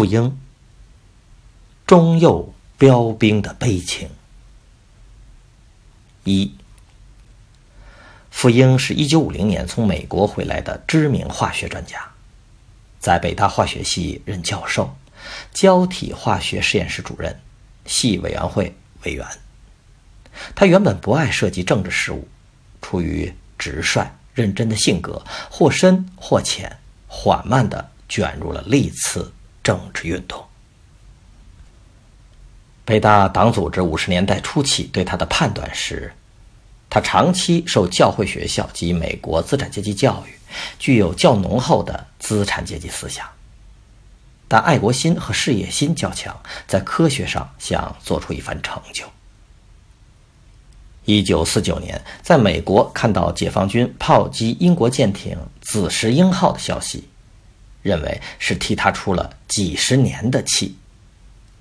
傅英，中右标兵的悲情。一，傅英是一九五零年从美国回来的知名化学专家，在北大化学系任教授、胶体化学实验室主任、系委员会委员。他原本不爱涉及政治事务，出于直率认真的性格，或深或浅，缓慢地卷入了历次。政治运动。北大党组织五十年代初期对他的判断是，他长期受教会学校及美国资产阶级教育，具有较浓厚的资产阶级思想，但爱国心和事业心较强，在科学上想做出一番成就。一九四九年，在美国看到解放军炮击英国舰艇“紫石英号”的消息。认为是替他出了几十年的气，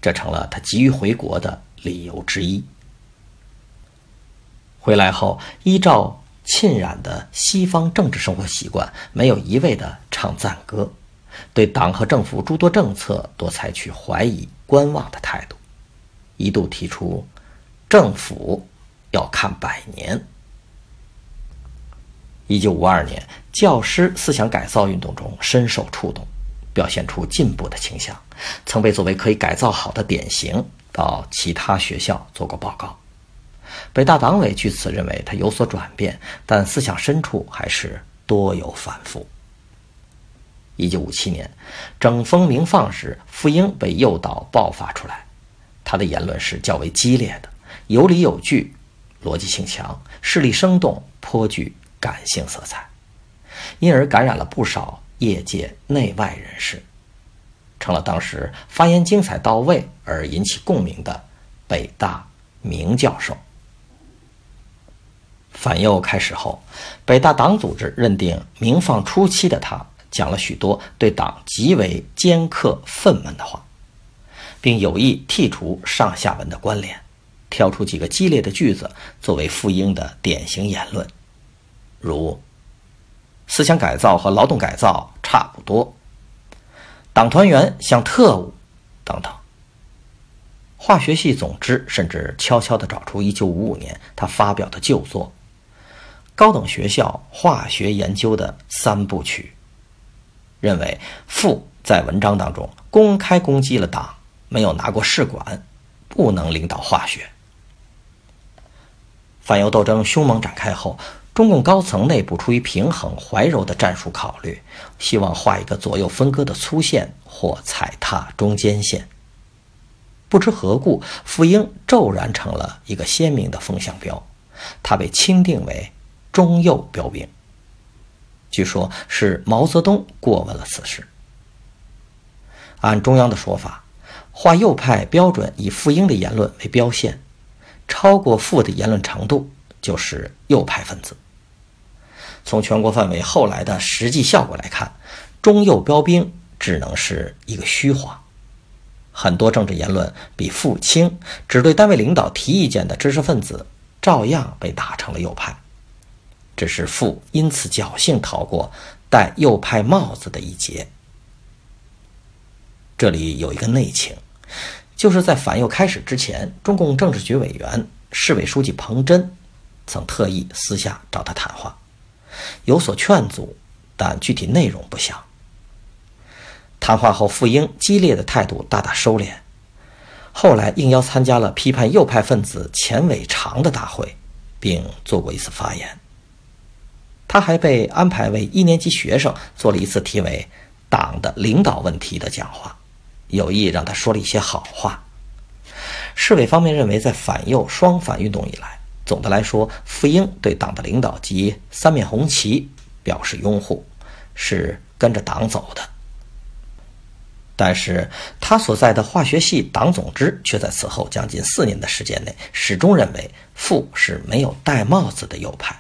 这成了他急于回国的理由之一。回来后，依照浸染的西方政治生活习惯，没有一味的唱赞歌，对党和政府诸多政策多采取怀疑观望的态度，一度提出政府要看百年。一九五二年，教师思想改造运动中深受触动，表现出进步的倾向，曾被作为可以改造好的典型到其他学校做过报告。北大党委据此认为他有所转变，但思想深处还是多有反复。一九五七年，整风鸣放时，傅英被诱导爆发出来，他的言论是较为激烈的，有理有据，逻辑性强，事例生动，颇具。感性色彩，因而感染了不少业界内外人士，成了当时发言精彩到位而引起共鸣的北大名教授。反右开始后，北大党组织认定鸣放初期的他讲了许多对党极为尖刻愤懑的话，并有意剔除上下文的关联，挑出几个激烈的句子作为傅英的典型言论。如思想改造和劳动改造差不多，党团员像特务等等。化学系总支甚至悄悄地找出1955年他发表的旧作《高等学校化学研究的三部曲》，认为傅在文章当中公开攻击了党，没有拿过试管，不能领导化学。反右斗争凶猛展开后。中共高层内部出于平衡怀柔的战术考虑，希望画一个左右分割的粗线或踩踏中间线。不知何故，傅英骤然成了一个鲜明的风向标，他被钦定为中右标兵。据说，是毛泽东过问了此事。按中央的说法，画右派标准以傅英的言论为标线，超过傅的言论长度就是右派分子。从全国范围后来的实际效果来看，中右标兵只能是一个虚话。很多政治言论比傅轻，只对单位领导提意见的知识分子，照样被打成了右派。只是傅因此侥幸逃过戴右派帽子的一劫。这里有一个内情，就是在反右开始之前，中共政治局委员、市委书记彭真曾特意私下找他谈话。有所劝阻，但具体内容不详。谈话后，傅英激烈的态度大大收敛，后来应邀参加了批判右派分子钱伟长的大会，并做过一次发言。他还被安排为一年级学生做了一次题为“党的领导问题”的讲话，有意让他说了一些好话。市委方面认为，在反右双反运动以来，总的来说，傅英对党的领导及三面红旗表示拥护，是跟着党走的。但是他所在的化学系党总支却在此后将近四年的时间内，始终认为傅是没有戴帽子的右派。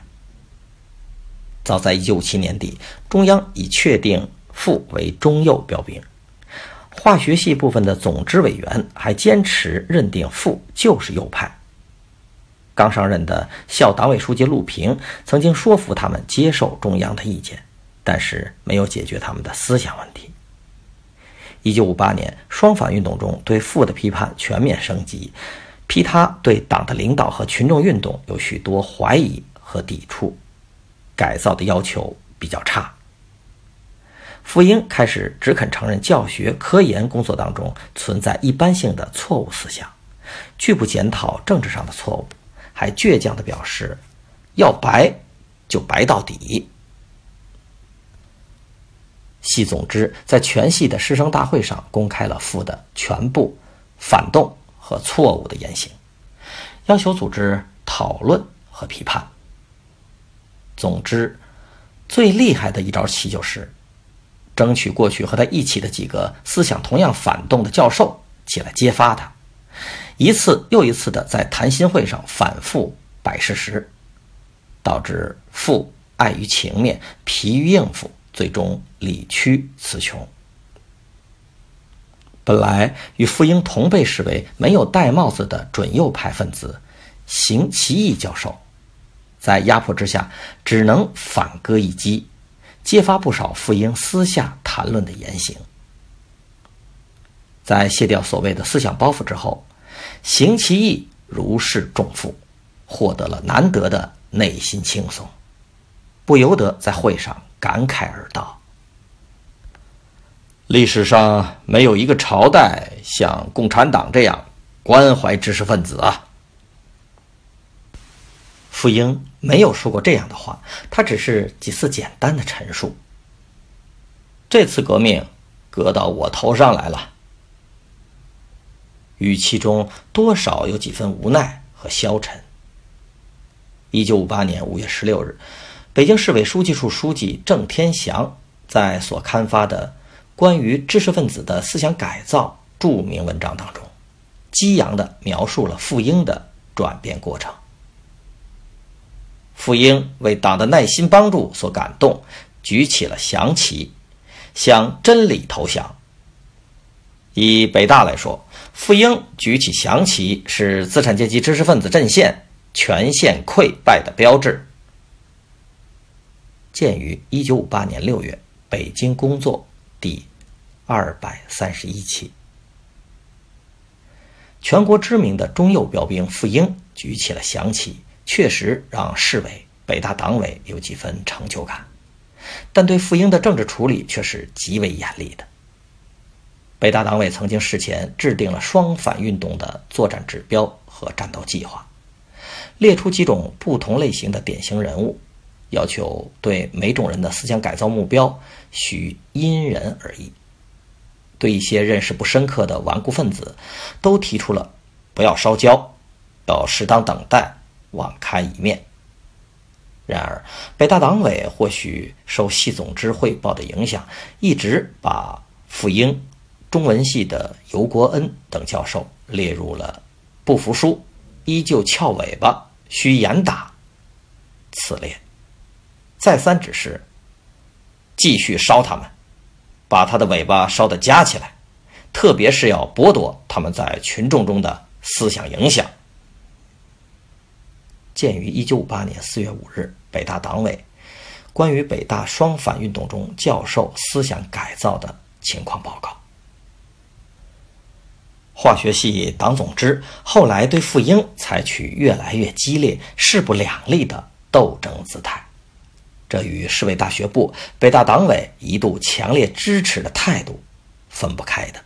早在1957年底，中央已确定傅为中右标兵，化学系部分的总支委员还坚持认定傅就是右派。刚上任的校党委书记陆平曾经说服他们接受中央的意见，但是没有解决他们的思想问题。一九五八年，双反运动中对傅的批判全面升级，批他对党的领导和群众运动有许多怀疑和抵触，改造的要求比较差。傅英开始只肯承认教学科研工作当中存在一般性的错误思想，拒不检讨政治上的错误，还倔强地表示，要白就白到底。系总支在全系的师生大会上公开了傅的全部反动和错误的言行，要求组织讨论和批判。总之，最厉害的一招棋就是争取过去和他一起的几个思想同样反动的教授起来揭发他，一次又一次的在谈心会上反复摆事实，导致傅碍于情面，疲于应付。最终理屈词穷。本来与傅英同被视为没有戴帽子的准右派分子，邢其义教授，在压迫之下只能反戈一击，揭发不少傅英私下谈论的言行。在卸掉所谓的思想包袱之后，行其义如释重负，获得了难得的内心轻松，不由得在会上。感慨而道：“历史上没有一个朝代像共产党这样关怀知识分子啊。”傅英没有说过这样的话，他只是几次简单的陈述。这次革命革到我头上来了，语气中多少有几分无奈和消沉。一九五八年五月十六日。北京市委书记处书记郑天祥在所刊发的关于知识分子的思想改造著名文章当中，激昂地描述了傅英的转变过程。傅英为党的耐心帮助所感动，举起了降旗，向真理投降。以北大来说，傅英举起降旗是资产阶级知识分子阵线全线溃败的标志。建于一九五八年六月，北京工作第二百三十一期。全国知名的中右标兵傅英举起了降旗，确实让市委、北大党委有几分成就感，但对傅英的政治处理却是极为严厉的。北大党委曾经事前制定了双反运动的作战指标和战斗计划，列出几种不同类型的典型人物。要求对每种人的思想改造目标需因人而异。对一些认识不深刻的顽固分子，都提出了不要烧焦，要适当等待，网开一面。然而，北大党委或许受系总支汇报的影响，一直把傅英、中文系的尤国恩等教授列入了不服输、依旧翘尾巴、需严打此列。再三指示，继续烧他们，把他的尾巴烧得夹起来，特别是要剥夺他们在群众中的思想影响。鉴于一九五八年四月五日北大党委关于北大双反运动中教授思想改造的情况报告，化学系党总支后来对傅英采取越来越激烈、势不两立的斗争姿态。这与市委大学部、北大党委一度强烈支持的态度分不开的。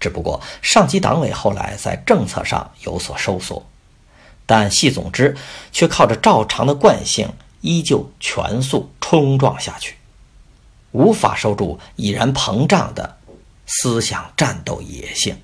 只不过上级党委后来在政策上有所收缩，但系总支却靠着照常的惯性，依旧全速冲撞下去，无法收住已然膨胀的思想战斗野性。